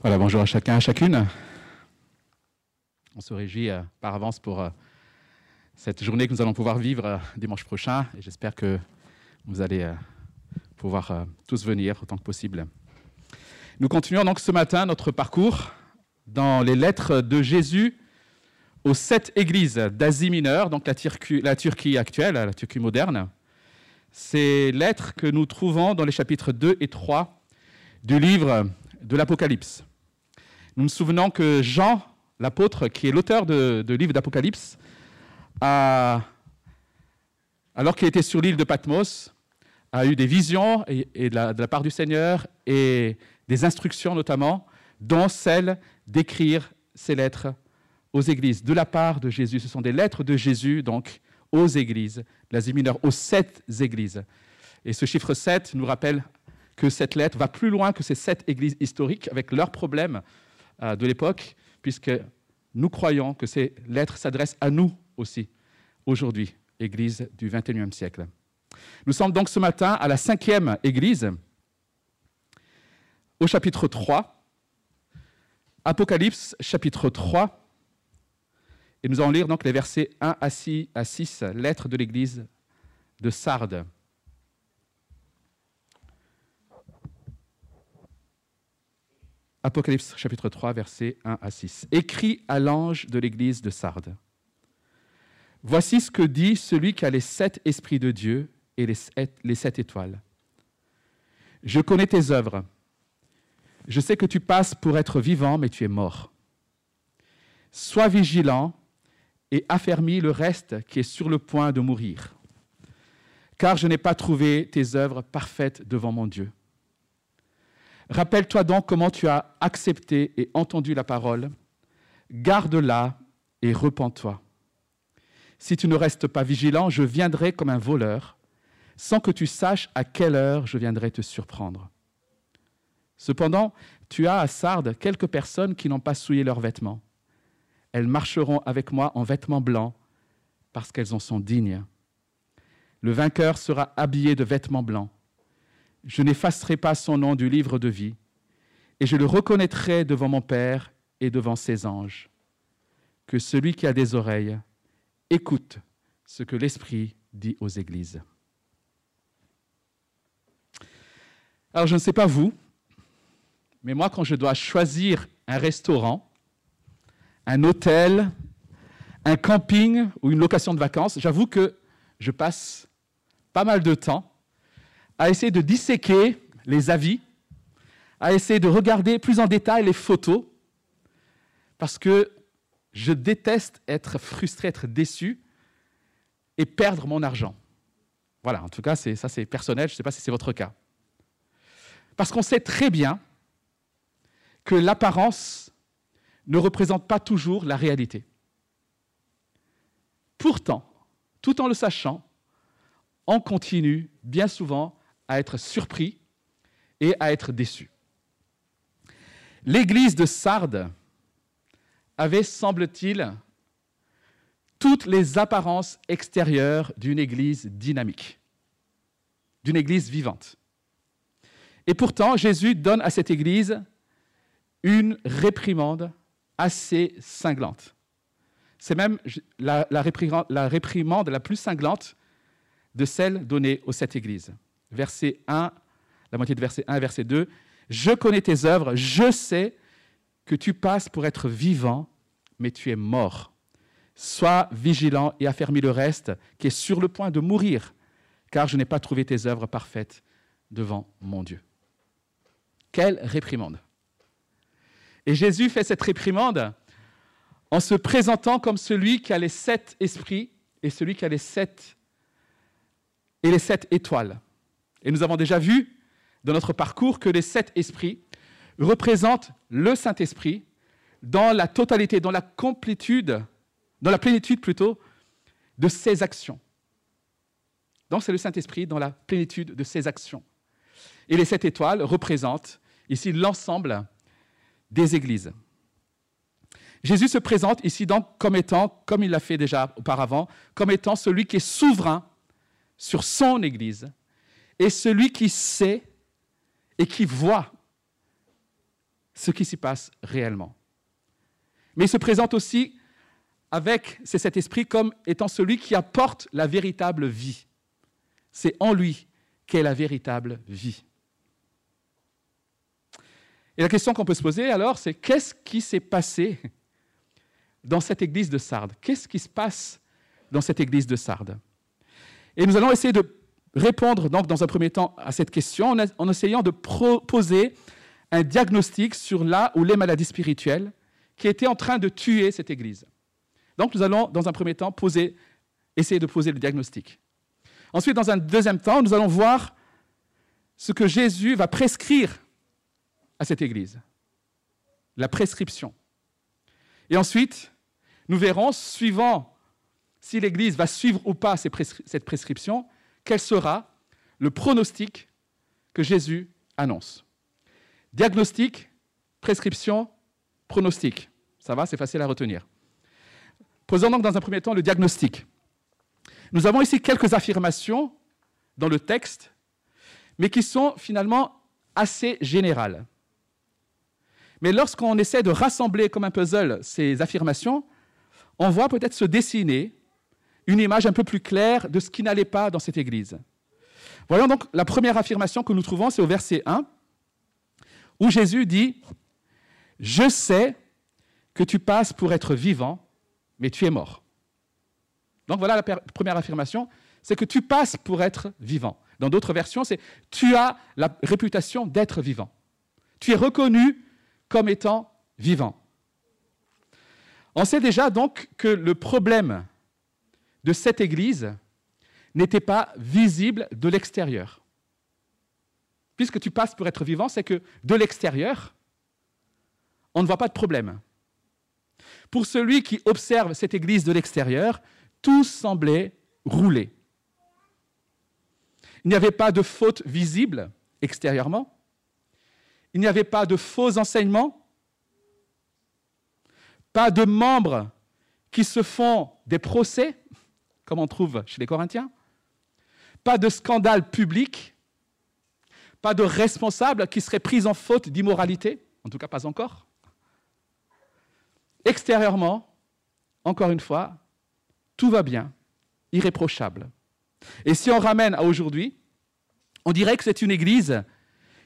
Voilà, bonjour à chacun, à chacune. On se réjouit euh, par avance pour euh, cette journée que nous allons pouvoir vivre euh, dimanche prochain et j'espère que vous allez pouvoir tous venir autant que possible. Nous continuons donc ce matin notre parcours dans les lettres de Jésus aux sept églises d'Asie mineure, donc la, la Turquie actuelle, la Turquie moderne. Ces lettres que nous trouvons dans les chapitres 2 et 3 du livre de l'Apocalypse. Nous nous souvenons que Jean, l'apôtre, qui est l'auteur de, livre d'Apocalypse, alors qu'il était sur l'île de Patmos, a eu des visions et, de, la, part du Seigneur et des instructions notamment, dont celle d'écrire ces lettres aux églises, de la part de Jésus. Ce sont des lettres de Jésus, donc, aux églises, l'Asie mineure, aux sept églises. Et ce chiffre 7 nous rappelle que cette lettre va plus loin que ces sept églises historiques, avec leurs problèmes, de l'époque, puisque nous croyons que ces lettres s'adressent à nous aussi, aujourd'hui, Église du XXIe siècle. Nous sommes donc ce matin à la cinquième Église, au chapitre 3, Apocalypse chapitre 3, et nous allons lire donc les versets 1 à 6, à 6 lettres de l'Église de Sardes. Apocalypse chapitre 3, versets 1 à 6. Écrit à l'ange de l'église de Sardes. Voici ce que dit celui qui a les sept esprits de Dieu et les sept, les sept étoiles. Je connais tes œuvres. Je sais que tu passes pour être vivant, mais tu es mort. Sois vigilant et affermis le reste qui est sur le point de mourir. Car je n'ai pas trouvé tes œuvres parfaites devant mon Dieu. Rappelle-toi donc comment tu as accepté et entendu la parole. Garde-la et repens-toi. Si tu ne restes pas vigilant, je viendrai comme un voleur, sans que tu saches à quelle heure je viendrai te surprendre. Cependant, tu as à Sardes quelques personnes qui n'ont pas souillé leurs vêtements. Elles marcheront avec moi en vêtements blancs, parce qu'elles en sont dignes. Le vainqueur sera habillé de vêtements blancs je n'effacerai pas son nom du livre de vie, et je le reconnaîtrai devant mon Père et devant ses anges. Que celui qui a des oreilles écoute ce que l'Esprit dit aux églises. Alors je ne sais pas vous, mais moi quand je dois choisir un restaurant, un hôtel, un camping ou une location de vacances, j'avoue que je passe pas mal de temps à essayer de disséquer les avis, à essayer de regarder plus en détail les photos, parce que je déteste être frustré, être déçu et perdre mon argent. Voilà, en tout cas, ça c'est personnel, je ne sais pas si c'est votre cas. Parce qu'on sait très bien que l'apparence ne représente pas toujours la réalité. Pourtant, tout en le sachant, on continue bien souvent à être surpris et à être déçu. L'église de Sardes avait, semble-t-il, toutes les apparences extérieures d'une église dynamique, d'une église vivante. Et pourtant, Jésus donne à cette église une réprimande assez cinglante. C'est même la, réprimande la plus cinglante de celle donnée aux sept églises verset 1, la moitié de verset 1 verset 2. Je connais tes œuvres, je sais que tu passes pour être vivant, mais tu es mort. Sois vigilant et affermis le reste qui est sur le point de mourir, car je n'ai pas trouvé tes œuvres parfaites devant mon Dieu. Quelle réprimande. Et Jésus fait cette réprimande en se présentant comme celui qui a les sept esprits et celui qui a et les sept étoiles. Et nous avons déjà vu dans notre parcours que les sept esprits représentent le Saint-Esprit dans la totalité, dans la complétude, dans la plénitude plutôt, de ses actions. Donc c'est le Saint-Esprit dans la plénitude de ses actions. Et les sept étoiles représentent ici l'ensemble des églises. Jésus se présente ici donc comme étant, comme il l'a fait déjà auparavant, comme étant celui qui est souverain sur son Église et celui qui sait et qui voit ce qui s'y passe réellement. Mais il se présente aussi avec c'est cet esprit comme étant celui qui apporte la véritable vie. C'est en lui qu'est la véritable vie. Et la question qu'on peut se poser alors, c'est qu'est-ce qui s'est passé dans cette église de Sardes? Qu'est-ce qui se passe dans cette église de Sardes? Et nous allons essayer de répondre donc dans un premier temps à cette question en, essayant de proposer un diagnostic sur là ou les maladies spirituelles qui étaient en train de tuer cette église. Donc nous allons dans un premier temps poser, essayer de poser le diagnostic. Ensuite, dans un deuxième temps, nous allons voir ce que Jésus va prescrire à cette Église. La prescription. Et ensuite, nous verrons, suivant si l'Église va suivre ou pas cette prescription, quel sera le pronostic que Jésus annonce. Diagnostic, prescription, pronostic. Ça va, c'est facile à retenir. Posons donc dans un premier temps le diagnostic. Nous avons ici quelques affirmations dans le texte, mais qui sont finalement assez générales. Mais lorsqu'on essaie de rassembler comme un puzzle ces affirmations, on voit peut-être se dessiner une image un peu plus claire de ce qui n'allait pas dans cette Église. Voyons donc la première affirmation que nous trouvons, c'est au verset 1, où Jésus dit, Je sais que tu passes pour être vivant, mais tu es mort. Donc voilà la première affirmation, c'est que tu passes pour être vivant. Dans d'autres versions, c'est tu as la réputation d'être vivant. Tu es reconnu comme étant vivant. On sait déjà donc que le problème de cette Église n'était pas visible de l'extérieur. Puisque tu passes pour être vivant, c'est que de l'extérieur, on ne voit pas de problème. Pour celui qui observe cette Église de l'extérieur, tout semblait rouler. Il n'y avait pas de faute visible extérieurement. Il n'y avait pas de faux enseignements, pas de membres qui se font des procès, comme on trouve chez les Corinthiens, pas de scandale public, pas de responsables qui seraient pris en faute d'immoralité, en tout cas pas encore. Extérieurement, encore une fois, tout va bien, irréprochable. Et si on ramène à aujourd'hui, on dirait que c'est une église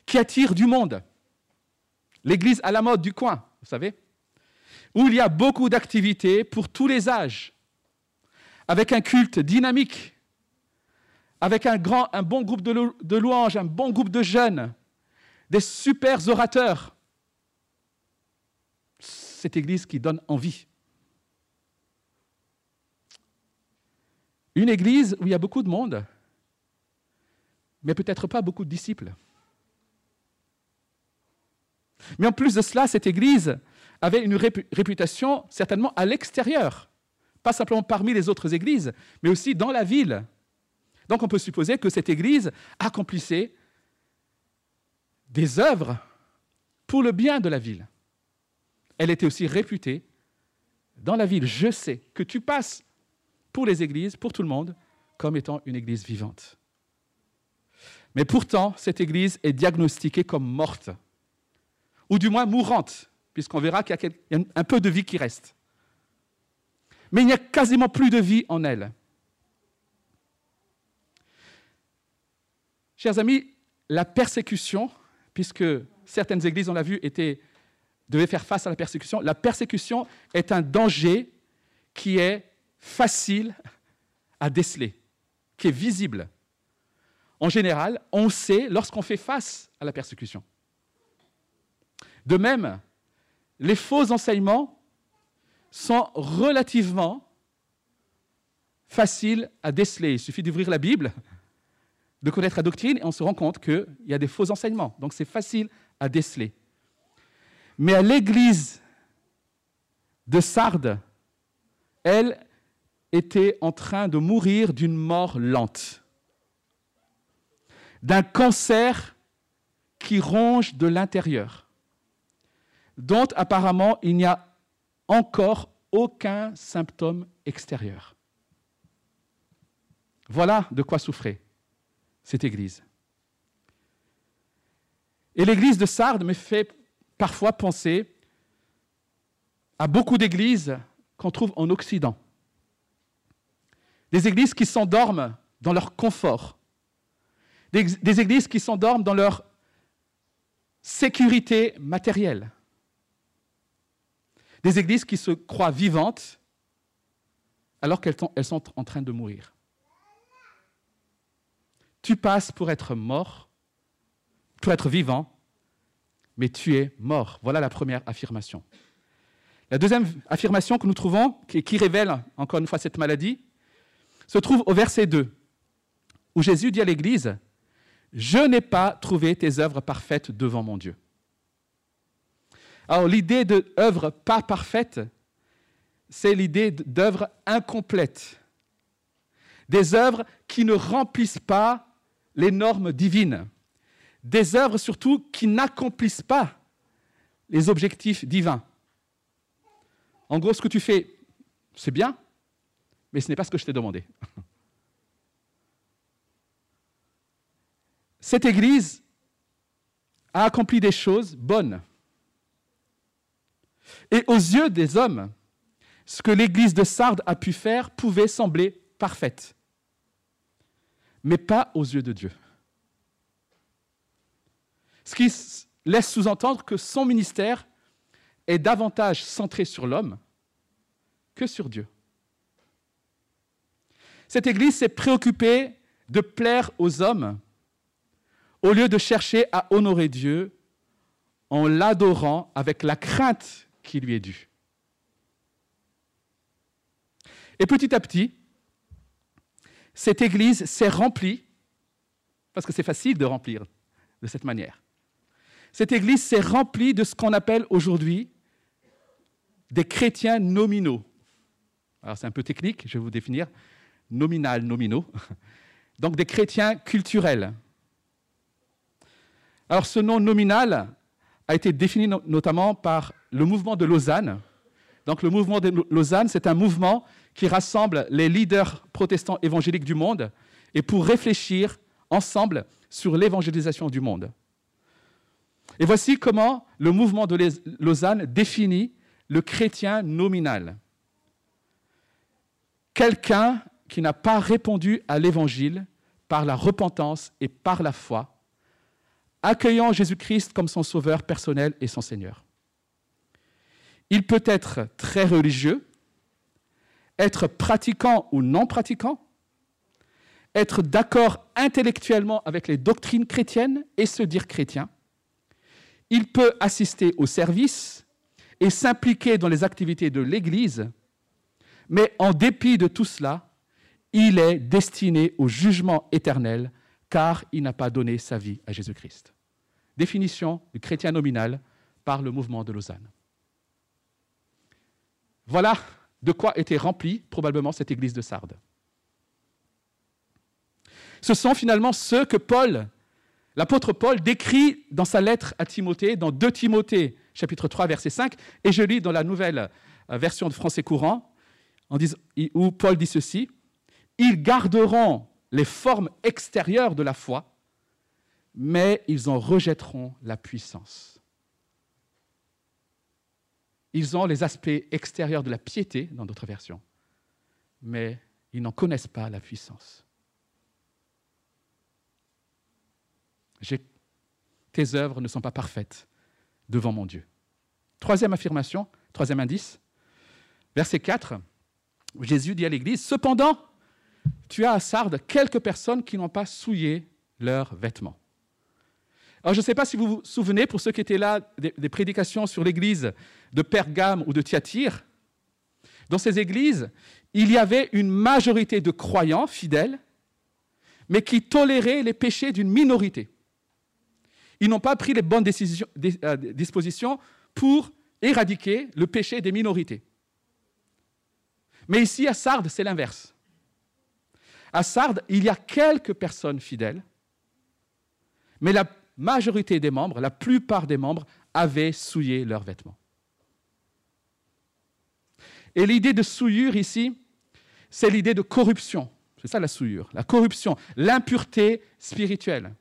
qui attire du monde l'église à la mode du coin, vous savez, où il y a beaucoup d'activités pour tous les âges, avec un culte dynamique, avec un, bon groupe de, de louanges, un bon groupe de jeunes, des super orateurs. Cette église qui donne envie. Une église où il y a beaucoup de monde, mais peut-être pas beaucoup de disciples. Mais en plus de cela, cette Église avait une réputation certainement à l'extérieur, pas simplement parmi les autres églises, mais aussi dans la ville. Donc on peut supposer que cette Église accomplissait des œuvres pour le bien de la ville. Elle était aussi réputée dans la ville. Je sais que tu passes pour les églises, pour tout le monde, comme étant une église vivante. Mais pourtant, cette église est diagnostiquée comme morte ou du moins mourante, puisqu'on verra qu'il y a un peu de vie qui reste. Mais il n'y a quasiment plus de vie en elle. Chers amis, la persécution, puisque certaines églises, on l'a vu, devaient faire face à la persécution, la persécution est un danger qui est facile à déceler, qui est visible. En général, on sait lorsqu'on fait face à la persécution. De même, les faux enseignements sont relativement faciles à déceler. Il suffit d'ouvrir la Bible, de connaître la doctrine, et on se rend compte qu'il y a des faux enseignements. Donc c'est facile à déceler. Mais à l'église de Sardes, elle était en train de mourir d'une mort lente, d'un cancer qui ronge de l'intérieur dont apparemment il n'y a encore aucun symptôme extérieur. Voilà de quoi souffrait cette Église. Et l'Église de Sardes me fait parfois penser à beaucoup d'églises qu'on trouve en Occident. Des églises qui s'endorment dans leur confort. Des, églises qui s'endorment dans leur sécurité matérielle. Des églises qui se croient vivantes alors qu'elles sont en train de mourir. Tu passes pour être mort, pour être vivant, mais tu es mort. Voilà la première affirmation. La deuxième affirmation que nous trouvons, qui, révèle encore une fois cette maladie, se trouve au verset 2, où Jésus dit à l'Église, Je n'ai pas trouvé tes œuvres parfaites devant mon Dieu. Alors l'idée d'œuvre pas parfaite, c'est l'idée d'œuvre incomplète. Des œuvres qui ne remplissent pas les normes divines. Des œuvres surtout qui n'accomplissent pas les objectifs divins. En gros, ce que tu fais, c'est bien, mais ce n'est pas ce que je t'ai demandé. Cette Église a accompli des choses bonnes. Et aux yeux des hommes, ce que l'église de Sardes a pu faire pouvait sembler parfaite, mais pas aux yeux de Dieu. Ce qui laisse sous-entendre que son ministère est davantage centré sur l'homme que sur Dieu. Cette Église s'est préoccupée de plaire aux hommes au lieu de chercher à honorer Dieu en l'adorant avec la crainte qui lui est due. Et petit à petit, cette église s'est remplie, parce que c'est facile de remplir de cette manière. Cette église s'est remplie de ce qu'on appelle aujourd'hui des chrétiens nominaux. Alors c'est un peu technique, je vais vous définir. Nominal, nominaux. Donc des chrétiens culturels. Alors ce nom nominal a été défini notamment par le mouvement de Lausanne. Donc le mouvement de Lausanne, c'est un mouvement qui rassemble les leaders protestants évangéliques du monde et pour réfléchir ensemble sur l'évangélisation du monde. Et voici comment le mouvement de Lausanne définit le chrétien nominal. Quelqu'un qui n'a pas répondu à l'évangile par la repentance et par la foi, accueillant Jésus-Christ comme son sauveur personnel et son Seigneur. Il peut être très religieux, être pratiquant ou non pratiquant, être d'accord intellectuellement avec les doctrines chrétiennes et se dire chrétien. Il peut assister au service et s'impliquer dans les activités de l'Église, mais en dépit de tout cela, il est destiné au jugement éternel car il n'a pas donné sa vie à Jésus-Christ. Définition du chrétien nominal par le mouvement de Lausanne. Voilà de quoi était remplie probablement cette église de Sardes. Ce sont finalement ceux que Paul, l'apôtre Paul, décrit dans sa lettre à Timothée, dans 2 Timothée, chapitre 3, verset 5, et je lis dans la nouvelle euh, version de français courant, où Paul dit ceci, Ils garderont les formes extérieures de la foi, mais ils en rejetteront la puissance. Ils ont les aspects extérieurs de la piété, dans d'autres versions, mais ils n'en connaissent pas la puissance. Tes œuvres ne sont pas parfaites devant mon Dieu. Troisième affirmation, troisième indice, verset 4, Jésus dit à l'Église, Cependant, tu as à Sardes quelques personnes qui n'ont pas souillé leurs vêtements. Alors, je ne sais pas si vous vous souvenez, pour ceux qui étaient là, des, prédications sur l'église de Pergame ou de Thyatire. Dans ces églises, il y avait une majorité de croyants fidèles, mais qui toléraient les péchés d'une minorité. Ils n'ont pas pris les bonnes euh, dispositions pour éradiquer le péché des minorités. Mais ici, à Sardes, c'est l'inverse. À Sardes, il y a quelques personnes fidèles, mais la majorité des membres, la plupart des membres, avaient souillé leurs vêtements. Et l'idée de souillure ici, c'est l'idée de corruption. C'est ça la souillure, la corruption, l'impureté spirituelle.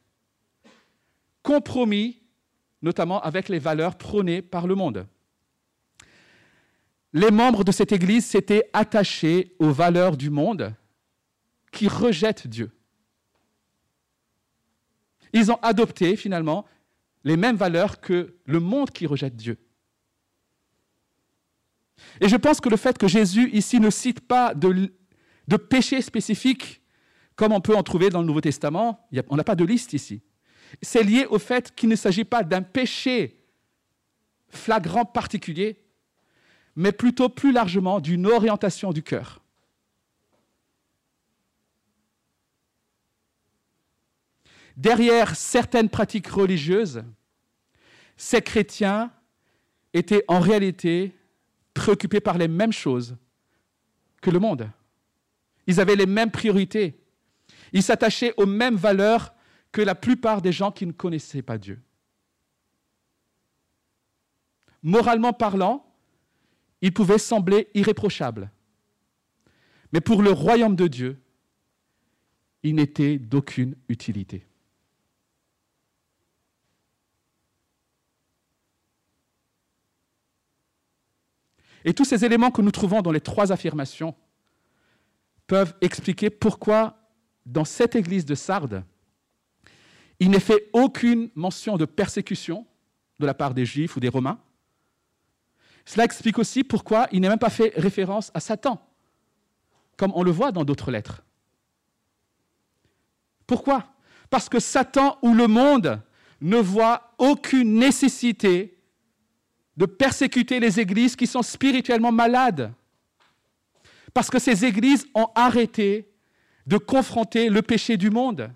Compromis notamment avec les valeurs prônées par le monde. Les membres de cette Église s'étaient attachés aux valeurs du monde qui rejettent Dieu. Ils ont adopté finalement les mêmes valeurs que le monde qui rejette Dieu. Et je pense que le fait que Jésus ici ne cite pas de, péché spécifique, comme on peut en trouver dans le Nouveau Testament, on n'a pas de liste ici. C'est lié au fait qu'il ne s'agit pas d'un péché flagrant particulier, mais plutôt plus largement d'une orientation du cœur. Derrière certaines pratiques religieuses, ces chrétiens étaient en réalité préoccupés par les mêmes choses que le monde. Ils avaient les mêmes priorités. Ils s'attachaient aux mêmes valeurs que la plupart des gens qui ne connaissaient pas Dieu. Moralement parlant, ils pouvaient sembler irréprochables. Mais pour le royaume de Dieu, ils n'étaient d'aucune utilité. Et tous ces éléments que nous trouvons dans les trois affirmations peuvent expliquer pourquoi dans cette église de Sardes, il n'est fait aucune mention de persécution de la part des Juifs ou des Romains. Cela explique aussi pourquoi il n'est même pas fait référence à Satan, comme on le voit dans d'autres lettres. Pourquoi? Parce que Satan ou le monde ne voit aucune nécessité de persécuter les églises qui sont spirituellement malades. Parce que ces églises ont arrêté de confronter le péché du monde.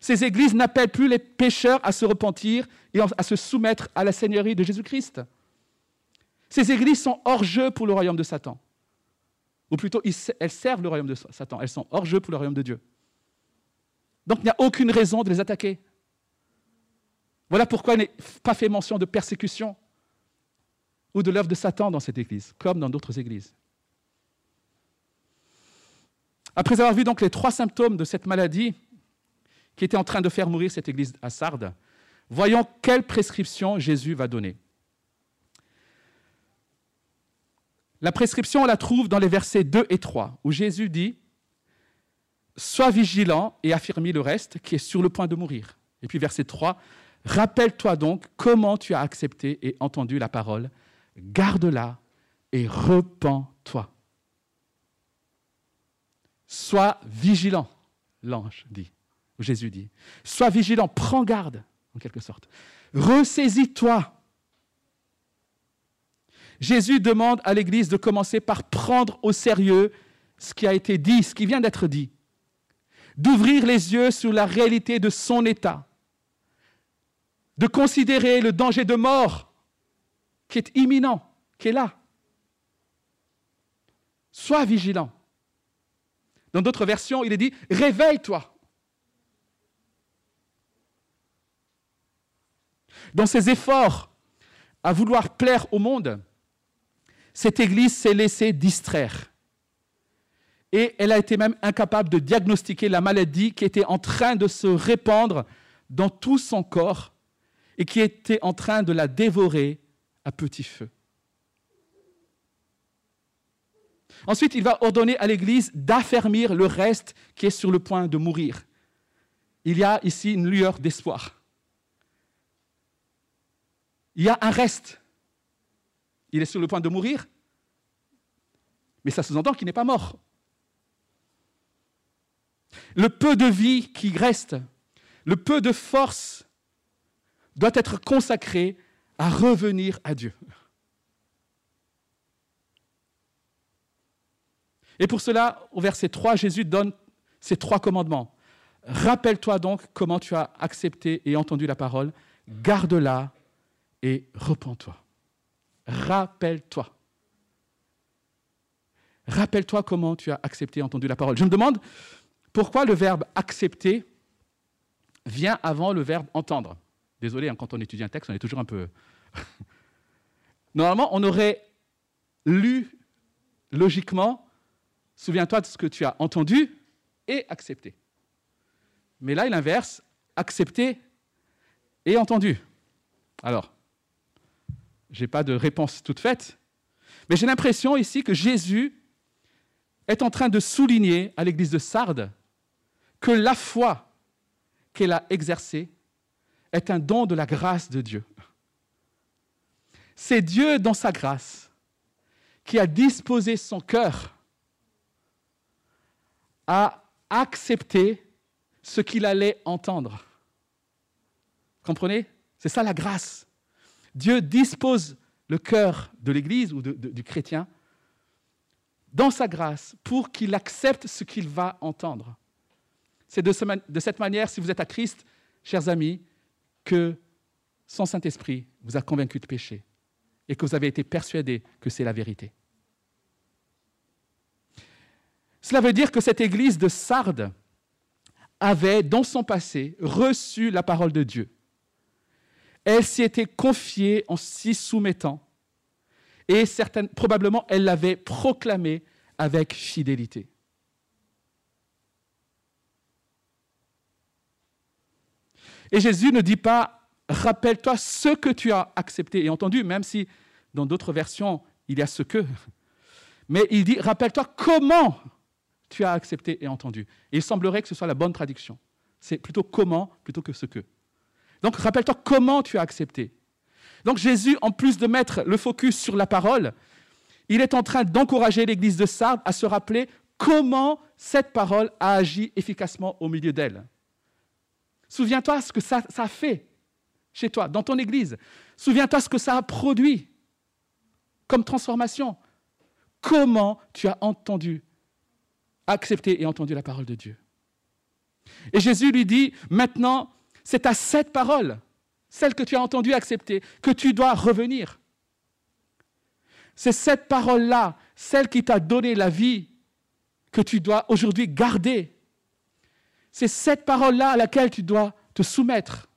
Ces églises n'appellent plus les pécheurs à se repentir et à se soumettre à la Seigneurie de Jésus-Christ. Ces églises sont hors jeu pour le royaume de Satan. Ou plutôt, elles servent le royaume de Satan. Elles sont hors jeu pour le royaume de Dieu. Donc, il n'y a aucune raison de les attaquer. Voilà pourquoi il n'est pas fait mention de persécution ou de l'œuvre de Satan dans cette église, comme dans d'autres églises. Après avoir vu donc les trois symptômes de cette maladie qui était en train de faire mourir cette église à Sardes, voyons quelle prescription Jésus va donner. La prescription, on la trouve dans les versets 2 et 3, où Jésus dit Sois vigilant et affirme le reste qui est sur le point de mourir. Et puis verset 3 Rappelle-toi donc comment tu as accepté et entendu la parole garde-la et repens-toi. Sois vigilant, l'ange dit, Jésus dit. Sois vigilant, prends garde, en quelque sorte. Ressaisis-toi. Jésus demande à l'Église de commencer par prendre au sérieux ce qui a été dit, ce qui vient d'être dit. D'ouvrir les yeux sur la réalité de son état. De considérer le danger de mort qui est imminent, qui est là. Sois vigilant. Dans d'autres versions, il est dit réveille-toi. Dans ses efforts à vouloir plaire au monde, cette Église s'est laissée distraire. Et elle a été même incapable de diagnostiquer la maladie qui était en train de se répandre dans tout son corps et qui était en train de la dévorer petit feu. Ensuite, il va ordonner à l'Église d'affermir le reste qui est sur le point de mourir. Il y a ici une lueur d'espoir. Il y a un reste. Il est sur le point de mourir, mais ça sous-entend qu'il n'est pas mort. Le peu de vie qui reste, le peu de force doit être consacré à revenir à Dieu. Et pour cela, au verset 3, Jésus donne ces trois commandements. Rappelle-toi donc comment tu as accepté et entendu la parole, garde-la et repens-toi. Rappelle-toi. Rappelle-toi comment tu as accepté et entendu la parole. Je me demande pourquoi le verbe accepter vient avant le verbe entendre. Désolé, hein, quand on étudie un texte, on est toujours un peu... Normalement, on aurait lu logiquement, souviens-toi de ce que tu as entendu et accepté. Mais là, il inverse, accepté et entendu. Alors, je n'ai pas de réponse toute faite, mais j'ai l'impression ici que Jésus est en train de souligner à l'église de Sardes que la foi qu'elle a exercée est un don de la grâce de Dieu. C'est Dieu, dans sa grâce, qui a disposé son cœur à accepter ce qu'il allait entendre. Comprenez? C'est ça la grâce. Dieu dispose le cœur de l'Église ou du chrétien dans sa grâce pour qu'il accepte ce qu'il va entendre. C'est de, de, cette manière, si vous êtes à Christ, chers amis, que son Saint-Esprit vous a convaincu de péché et que vous avez été persuadé que c'est la vérité. Cela veut dire que cette église de Sardes avait, dans son passé, reçu la parole de Dieu. Elle s'y était confiée en s'y soumettant et probablement elle l'avait proclamée avec fidélité. Et Jésus ne dit pas, rappelle-toi ce que tu as accepté et entendu, même si dans d'autres versions, il y a ce que. Mais il dit, rappelle-toi comment tu as accepté et entendu. Il semblerait que ce soit la bonne traduction. C'est plutôt comment plutôt que ce que. Donc rappelle-toi comment tu as accepté. Donc Jésus, en plus de mettre le focus sur la parole, il est en train d'encourager l'Église de Sardes à se rappeler comment cette parole a agi efficacement au milieu d'elle. Souviens-toi ce que ça, ça, fait chez toi, dans ton Église. Souviens-toi ce que ça a produit comme transformation. Comment tu as entendu, accepté et entendu la parole de Dieu. Et Jésus lui dit, maintenant, c'est à cette parole celle que tu as entendue accepter, que tu dois revenir. C'est cette parole-là, celle qui t'a donné la vie, que tu dois aujourd'hui garder. C'est cette parole-là à laquelle tu dois te soumettre.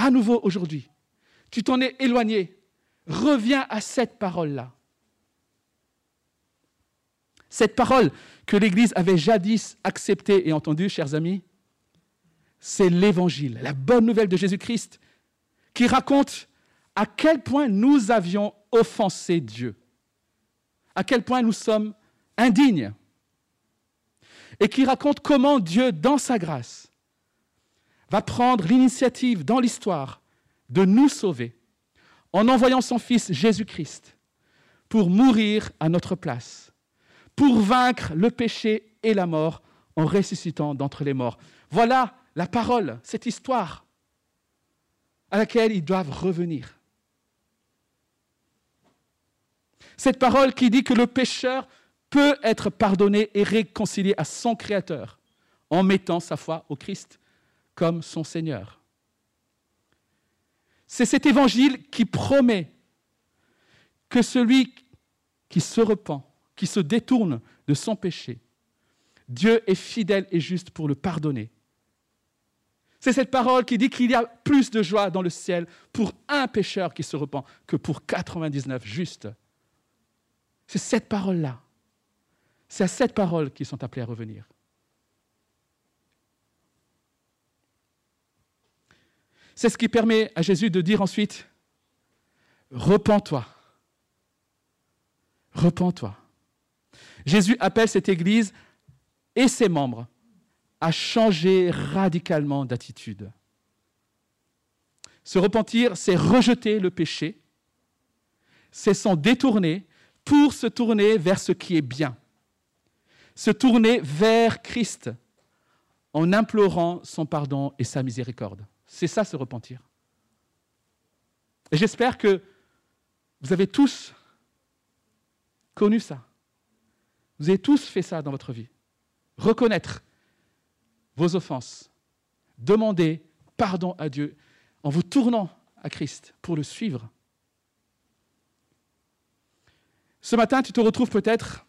À nouveau aujourd'hui. Tu t'en es éloigné. Reviens à cette parole-là. Cette parole que l'Église avait jadis acceptée et entendue, chers amis, c'est l'Évangile, la bonne nouvelle de Jésus-Christ qui raconte à quel point nous avions offensé Dieu, à quel point nous sommes indignes, et qui raconte comment Dieu, dans sa grâce, va prendre l'initiative dans l'histoire de nous sauver en envoyant son Fils Jésus-Christ pour mourir à notre place, pour vaincre le péché et la mort en ressuscitant d'entre les morts. Voilà la parole, cette histoire à laquelle ils doivent revenir. Cette parole qui dit que le pécheur peut être pardonné et réconcilié à son Créateur en mettant sa foi au Christ comme son Seigneur. C'est cet évangile qui promet que celui qui se repent, qui se détourne de son péché, Dieu est fidèle et juste pour le pardonner c'est cette parole qui dit qu'il y a plus de joie dans le ciel pour un pécheur qui se repent que pour 99 justes. C'est cette parole-là. C'est à cette parole qu'ils sont appelés à revenir. C'est ce qui permet à Jésus de dire ensuite, repens-toi. Repens-toi. Jésus appelle cette Église et ses membres à changer radicalement d'attitude. Se repentir, c'est rejeter le péché, c'est s'en détourner pour se tourner vers ce qui est bien, se tourner vers Christ en implorant son pardon et sa miséricorde. C'est ça se repentir. Et j'espère que vous avez tous connu ça. Vous avez tous fait ça dans votre vie. Reconnaître vos offenses. Demandez pardon à Dieu en vous tournant à Christ pour le suivre. Ce matin, tu te retrouves peut-être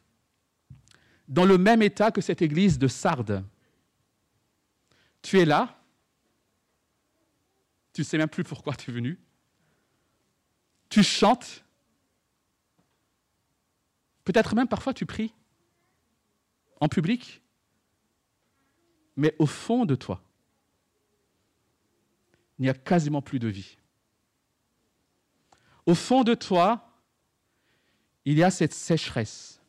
dans le même état que cette église de Sardes. Tu es là, tu ne sais même plus pourquoi tu es venu, tu chantes, peut-être même parfois tu pries en public, mais au fond de toi, il n'y a quasiment plus de vie. Au fond de toi, il y a cette sécheresse.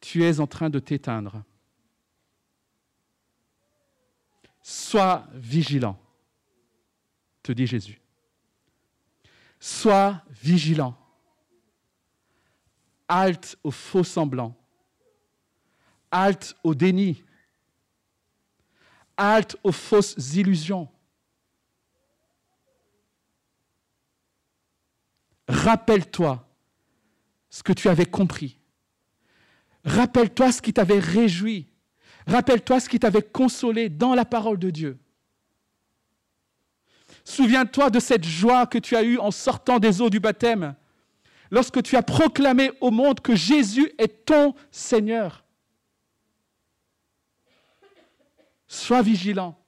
Tu es en train de t'éteindre. Sois vigilant, te dit Jésus. Sois vigilant. Halte au faux semblant. Halte au déni. Halte aux fausses illusions. Rappelle-toi ce que tu avais compris. Rappelle-toi ce qui t'avait réjoui. Rappelle-toi ce qui t'avait consolé dans la parole de Dieu. Souviens-toi de cette joie que tu as eue en sortant des eaux du baptême, lorsque tu as proclamé au monde que Jésus est ton Seigneur. Sois vigilant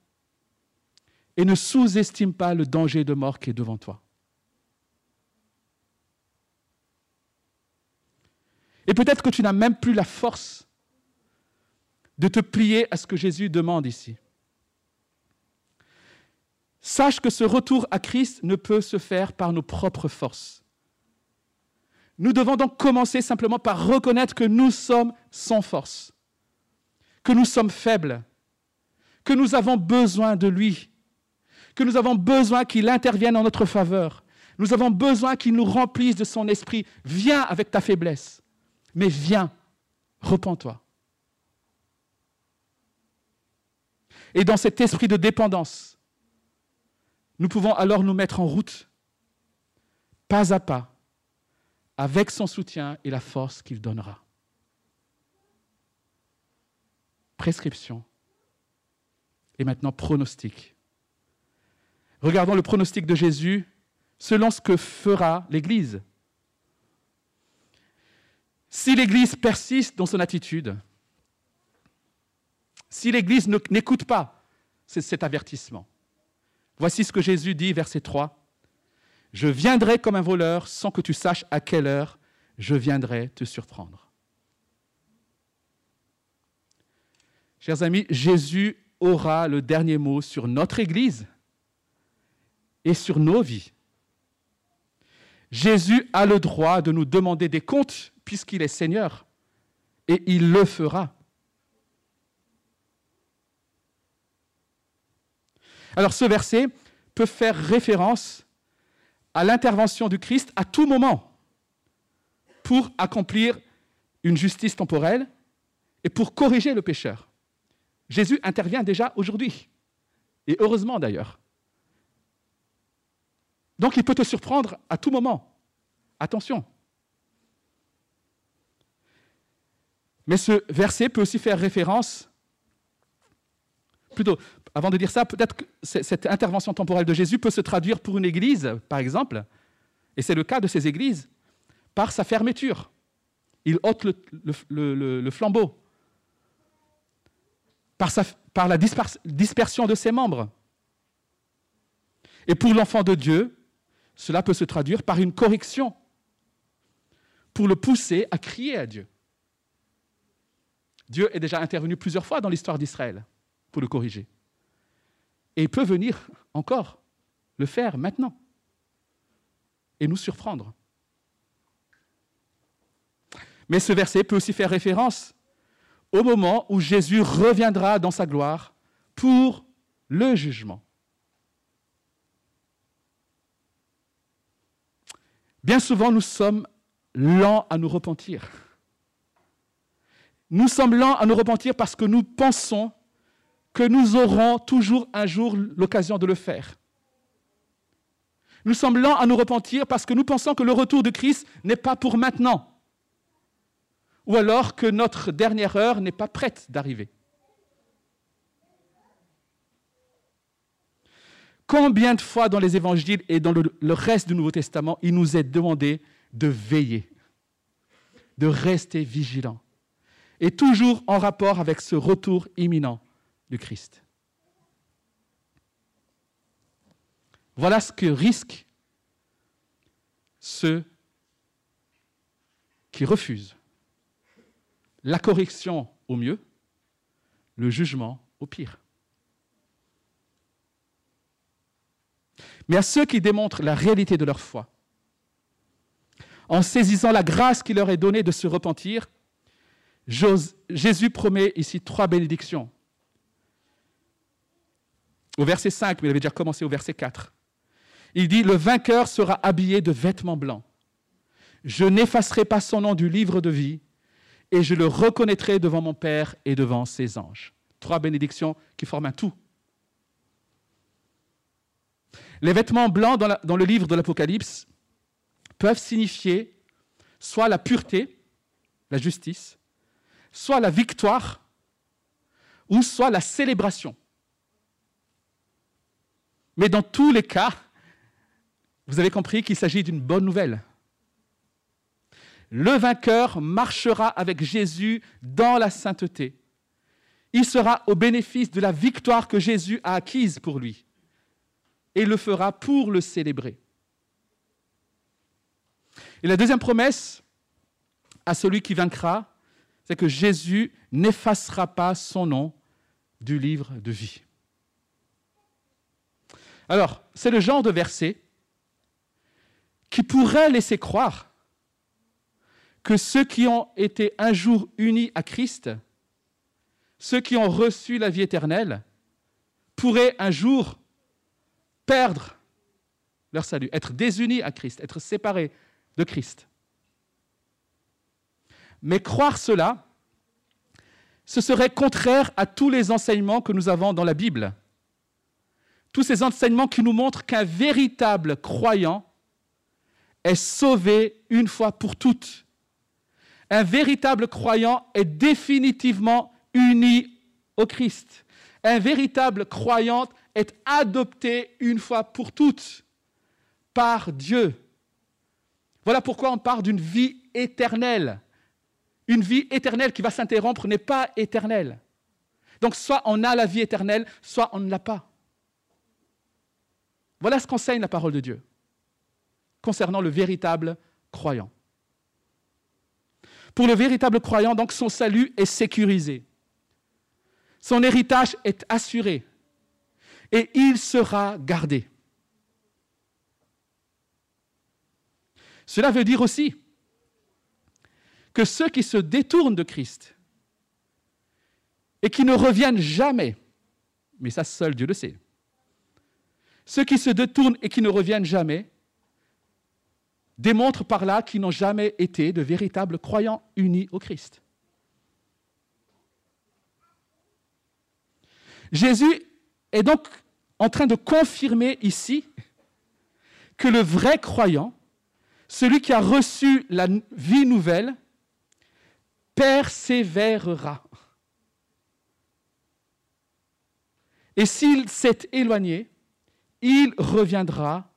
et ne sous-estime pas le danger de mort qui est devant toi. Et peut-être que tu n'as même plus la force de te plier à ce que Jésus demande ici. Sache que ce retour à Christ ne peut se faire par nos propres forces. Nous devons donc commencer simplement par reconnaître que nous sommes sans force, que nous sommes faibles, que nous avons besoin de lui, que nous avons besoin qu'il intervienne en notre faveur. Nous avons besoin qu'il nous remplisse de son esprit. Viens avec ta faiblesse. Mais viens, repens-toi. Et dans cet esprit de dépendance, nous pouvons alors nous mettre en route, pas à pas, avec son soutien et la force qu'il donnera. Prescription. Et maintenant, pronostic. Regardons le pronostic de Jésus selon ce que fera l'Église. Si l'Église persiste dans son attitude, si l'Église n'écoute pas cet avertissement, voici ce que Jésus dit, verset 3. Je viendrai comme un voleur sans que tu saches à quelle heure je viendrai te surprendre. Chers amis, Jésus aura le dernier mot sur notre Église et sur nos vies. Jésus a le droit de nous demander des comptes puisqu'il est Seigneur. Et il le fera. Alors ce verset peut faire référence à l'intervention du Christ à tout moment pour accomplir une justice temporelle et pour corriger le pécheur. Jésus intervient déjà aujourd'hui, et heureusement d'ailleurs. Donc il peut te surprendre à tout moment. Attention. Mais ce verset peut aussi faire référence, plutôt, avant de dire ça, peut-être que cette intervention temporelle de Jésus peut se traduire pour une église, par exemple, et c'est le cas de ces églises, par sa fermeture. Il ôte le, flambeau, par, la dispersion de ses membres. Et pour l'enfant de Dieu, cela peut se traduire par une correction, pour le pousser à crier à Dieu. Dieu est déjà intervenu plusieurs fois dans l'histoire d'Israël pour le corriger. Et il peut venir encore le faire maintenant et nous surprendre. Mais ce verset peut aussi faire référence au moment où Jésus reviendra dans sa gloire pour le jugement. Bien souvent, nous sommes lents à nous repentir. Nous sommes lents à nous repentir parce que nous pensons que nous aurons toujours un jour l'occasion de le faire. Nous sommes lents à nous repentir parce que nous pensons que le retour de Christ n'est pas pour maintenant, ou alors que notre dernière heure n'est pas prête d'arriver. Combien de fois dans les évangiles et dans le, reste du Nouveau Testament, il nous est demandé de veiller, de rester vigilant et toujours en rapport avec ce retour imminent du Christ. Voilà ce que risquent ceux qui refusent la correction au mieux, le jugement au pire. mais à ceux qui démontrent la réalité de leur foi. En saisissant la grâce qui leur est donnée de se repentir, Jésus promet ici trois bénédictions. Au verset 5, mais il avait déjà commencé au verset 4. Il dit, le vainqueur sera habillé de vêtements blancs. Je n'effacerai pas son nom du livre de vie, et je le reconnaîtrai devant mon Père et devant ses anges. Trois bénédictions qui forment un tout. Les vêtements blancs dans, dans le livre de l'Apocalypse peuvent signifier soit la pureté, la justice, soit la victoire, ou soit la célébration. Mais dans tous les cas, vous avez compris qu'il s'agit d'une bonne nouvelle. Le vainqueur marchera avec Jésus dans la sainteté. Il sera au bénéfice de la victoire que Jésus a acquise pour lui et le fera pour le célébrer. Et la deuxième promesse à celui qui vaincra, c'est que Jésus n'effacera pas son nom du livre de vie. Alors, c'est le genre de verset qui pourrait laisser croire que ceux qui ont été un jour unis à Christ, ceux qui ont reçu la vie éternelle, pourraient un jour perdre leur salut, être désunis à Christ, être séparés de Christ. Mais croire cela, ce serait contraire à tous les enseignements que nous avons dans la Bible. Tous ces enseignements qui nous montrent qu'un véritable croyant est sauvé une fois pour toutes. Un véritable croyant est définitivement uni au Christ. Un véritable croyant est adopté une fois pour toutes par Dieu. Voilà pourquoi on parle d'une vie éternelle. Une vie éternelle qui va s'interrompre n'est pas éternelle. Donc soit on a la vie éternelle, soit on ne l'a pas. Voilà ce qu'enseigne la parole de Dieu concernant le véritable croyant. Pour le véritable croyant, donc, son salut est sécurisé. Son héritage est assuré. Et il sera gardé. Cela veut dire aussi que ceux qui se détournent de Christ et qui ne reviennent jamais, mais ça seul Dieu le sait, ceux qui se détournent et qui ne reviennent jamais démontrent par là qu'ils n'ont jamais été de véritables croyants unis au Christ. Jésus est donc en train de confirmer ici que le vrai croyant, celui qui a reçu la vie nouvelle, persévérera. Et s'il s'est éloigné, il reviendra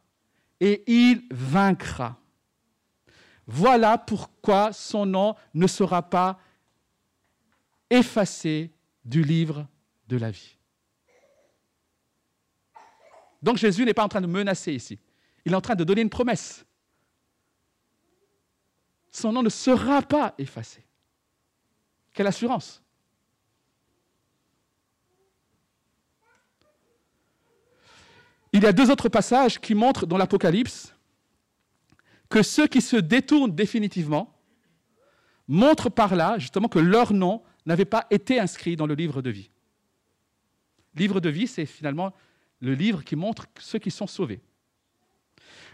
et il vaincra. Voilà pourquoi son nom ne sera pas effacé du livre de la vie. Donc Jésus n'est pas en train de menacer ici. Il est en train de donner une promesse. Son nom ne sera pas effacé. Quelle assurance Il y a deux autres passages qui montrent dans l'Apocalypse que ceux qui se détournent définitivement montrent par là justement que leur nom n'avait pas été inscrit dans le livre de vie. Livre de vie, c'est finalement le livre qui montre ceux qui sont sauvés.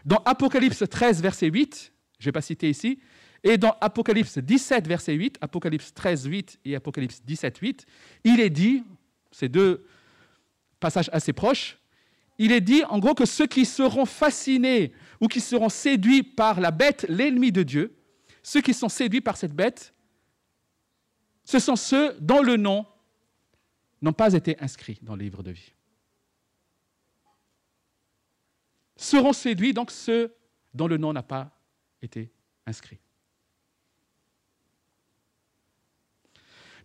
Dans Apocalypse 13, verset 8, je ne vais pas citer ici, et dans Apocalypse 17, verset 8, Apocalypse 13, 8 et Apocalypse 17, 8, il est dit, ces deux passages assez proches, il est dit en gros que ceux qui seront fascinés ou qui seront séduits par la bête, l'ennemi de Dieu, ceux qui sont séduits par cette bête, ce sont ceux dont le nom n'ont pas été inscrits dans le livre de vie. Seront séduits donc ceux dont le nom n'a pas été inscrit.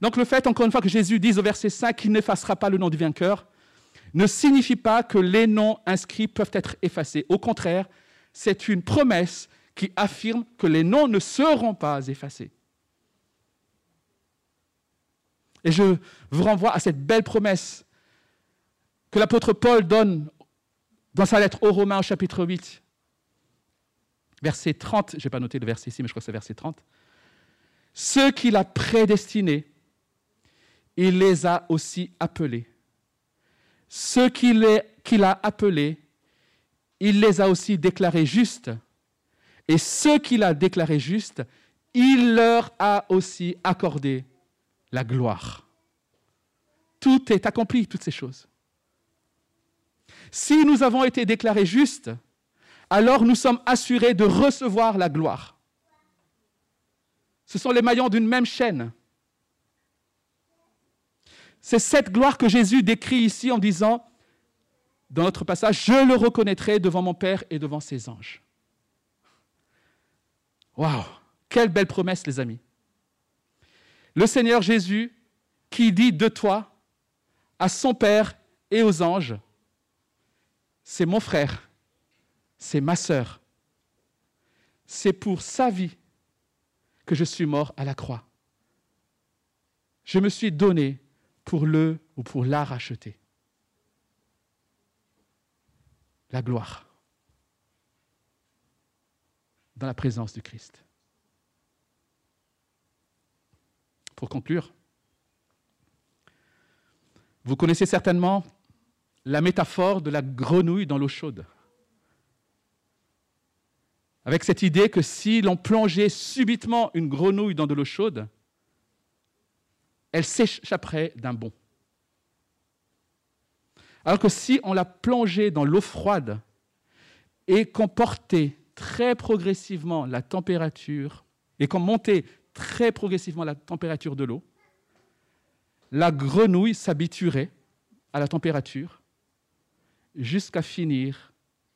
Donc le fait, encore une fois, que Jésus dise au verset 5 qu'il n'effacera pas le nom du vainqueur, ne signifie pas que les noms inscrits peuvent être effacés. Au contraire, c'est une promesse qui affirme que les noms ne seront pas effacés. Et je vous renvoie à cette belle promesse que l'apôtre Paul donne Dans sa lettre aux Romains au chapitre 8, verset 30, je n'ai pas noté le verset ici, mais je crois que c'est verset 30. Ceux qu'il a prédestinés, il les a aussi appelés. Ceux qu'il a appelés, il les a aussi déclarés justes. Et ceux qu'il a déclarés justes, il leur a aussi accordé la gloire. Tout est accompli, toutes ces choses. Si nous avons été déclarés justes, alors nous sommes assurés de recevoir la gloire. Ce sont les maillons d'une même chaîne. C'est cette gloire que Jésus décrit ici en disant, dans notre passage, je le reconnaîtrai devant mon Père et devant ses anges. Waouh Quelle belle promesse, les amis. Le Seigneur Jésus qui dit de toi à son Père et aux anges, c'est mon frère, c'est ma sœur, c'est pour sa vie que je suis mort à la croix. Je me suis donné pour le ou pour la racheter. La gloire dans la présence du Christ. Pour conclure, vous connaissez certainement la métaphore de la grenouille dans l'eau chaude. Avec cette idée que si l'on plongeait subitement une grenouille dans de l'eau chaude, elle s'échapperait d'un bond. Alors que si on la plongeait dans l'eau froide et qu'on portait très progressivement la température et qu'on montait très progressivement la température de l'eau, la grenouille s'habituerait à la température jusqu'à finir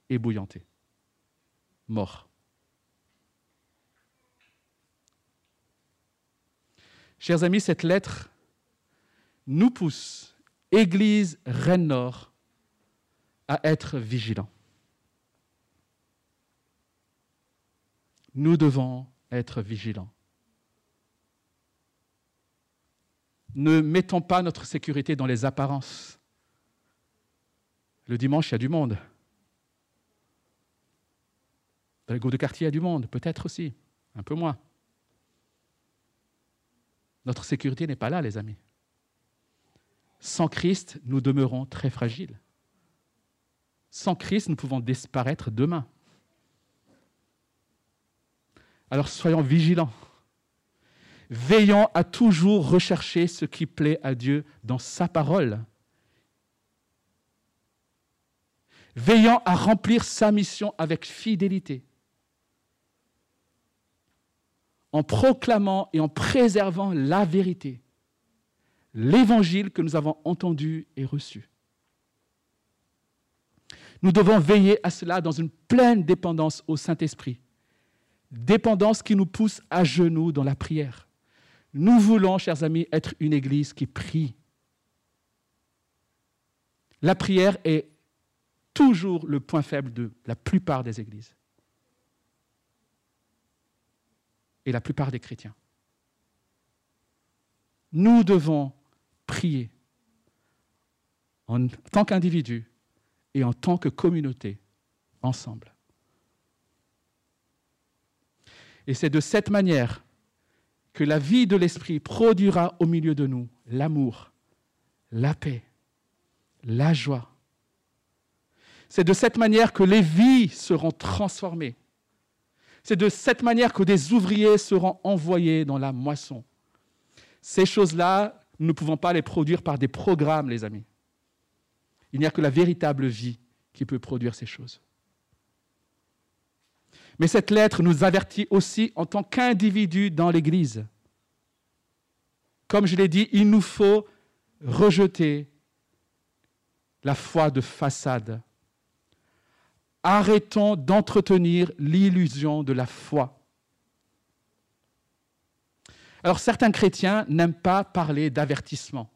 ébouillanter, mort. Chers amis, cette lettre nous pousse, Église Rennes-Nord, à être vigilants. Nous devons être vigilants. Ne mettons pas notre sécurité dans les apparences. Le dimanche, il y a du monde. Dans les de quartier, il y a du monde, peut-être aussi, un peu moins. Notre sécurité n'est pas là, les amis. Sans Christ, nous demeurons très fragiles. Sans Christ, nous pouvons disparaître demain. Alors soyons vigilants. Veillons à toujours rechercher ce qui plaît à Dieu dans sa parole. Veillons à remplir sa mission avec fidélité en proclamant et en préservant la vérité, l'évangile que nous avons entendu et reçu. Nous devons veiller à cela dans une pleine dépendance au Saint-Esprit, dépendance qui nous pousse à genoux dans la prière. Nous voulons, chers amis, être une Église qui prie. La prière est toujours le point faible de la plupart des Églises. Et la plupart des chrétiens. Nous devons prier en tant qu'individus et en tant que communauté, ensemble. Et c'est de cette manière que la vie de l'Esprit produira au milieu de nous l'amour, la paix, la joie. C'est de cette manière que les vies seront transformées c'est de cette manière que des ouvriers seront envoyés dans la moisson. Ces choses-là, nous ne pouvons pas les produire par des programmes, les amis. Il n'y a que la véritable vie qui peut produire ces choses. Mais cette lettre nous avertit aussi en tant qu'individus dans l'Église. Comme je l'ai dit, il nous faut rejeter la foi de façade Arrêtons d'entretenir l'illusion de la foi. Alors certains chrétiens n'aiment pas parler d'avertissement.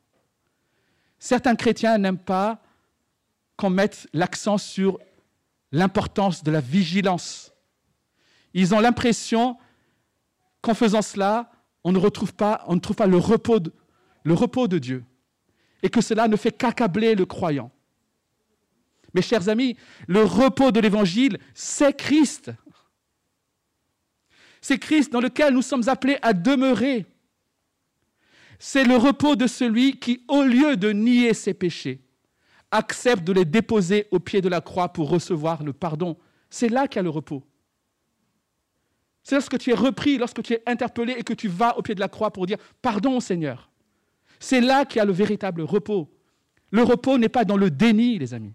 Certains chrétiens n'aiment pas qu'on mette l'accent sur l'importance de la vigilance. Ils ont l'impression qu'en faisant cela, on ne trouve pas le repos de Dieu et que cela ne fait qu'accabler le croyant. Mes chers amis, le repos de l'Évangile, c'est Christ. C'est Christ dans lequel nous sommes appelés à demeurer. C'est le repos de celui qui, au lieu de nier ses péchés, accepte de les déposer au pied de la croix pour recevoir le pardon. C'est là qu'il y a le repos. C'est lorsque tu es repris, lorsque tu es interpellé et que tu vas au pied de la croix pour dire Pardon Seigneur. C'est là qu'il y a le véritable repos. Le repos n'est pas dans le déni, les amis.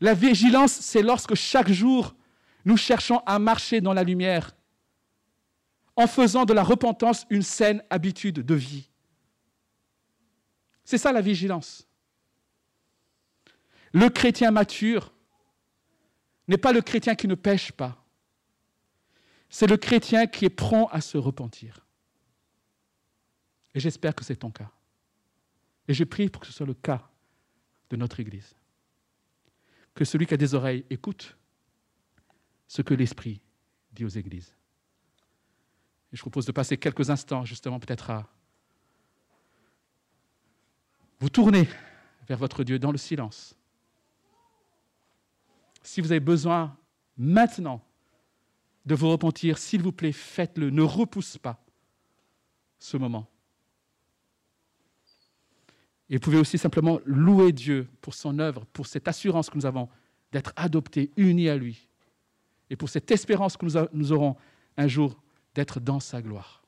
La vigilance, c'est lorsque chaque jour, nous cherchons à marcher dans la lumière en faisant de la repentance une saine habitude de vie. C'est ça la vigilance. Le chrétien mature n'est pas le chrétien qui ne pêche pas. C'est le chrétien qui est prompt à se repentir. Et j'espère que c'est ton cas. Et je prie pour que ce soit le cas de notre Église. Que celui qui a des oreilles écoute ce que l'Esprit dit aux Églises. Je propose de passer quelques instants justement peut-être à vous tourner vers votre Dieu dans le silence. Si vous avez besoin maintenant de vous repentir, s'il vous plaît, faites-le. Ne repousse pas ce moment. Et vous aussi simplement louer Dieu pour son œuvre, pour cette assurance que nous avons d'être adoptés, unis à lui, et pour cette espérance que nous, aurons un jour d'être dans sa gloire.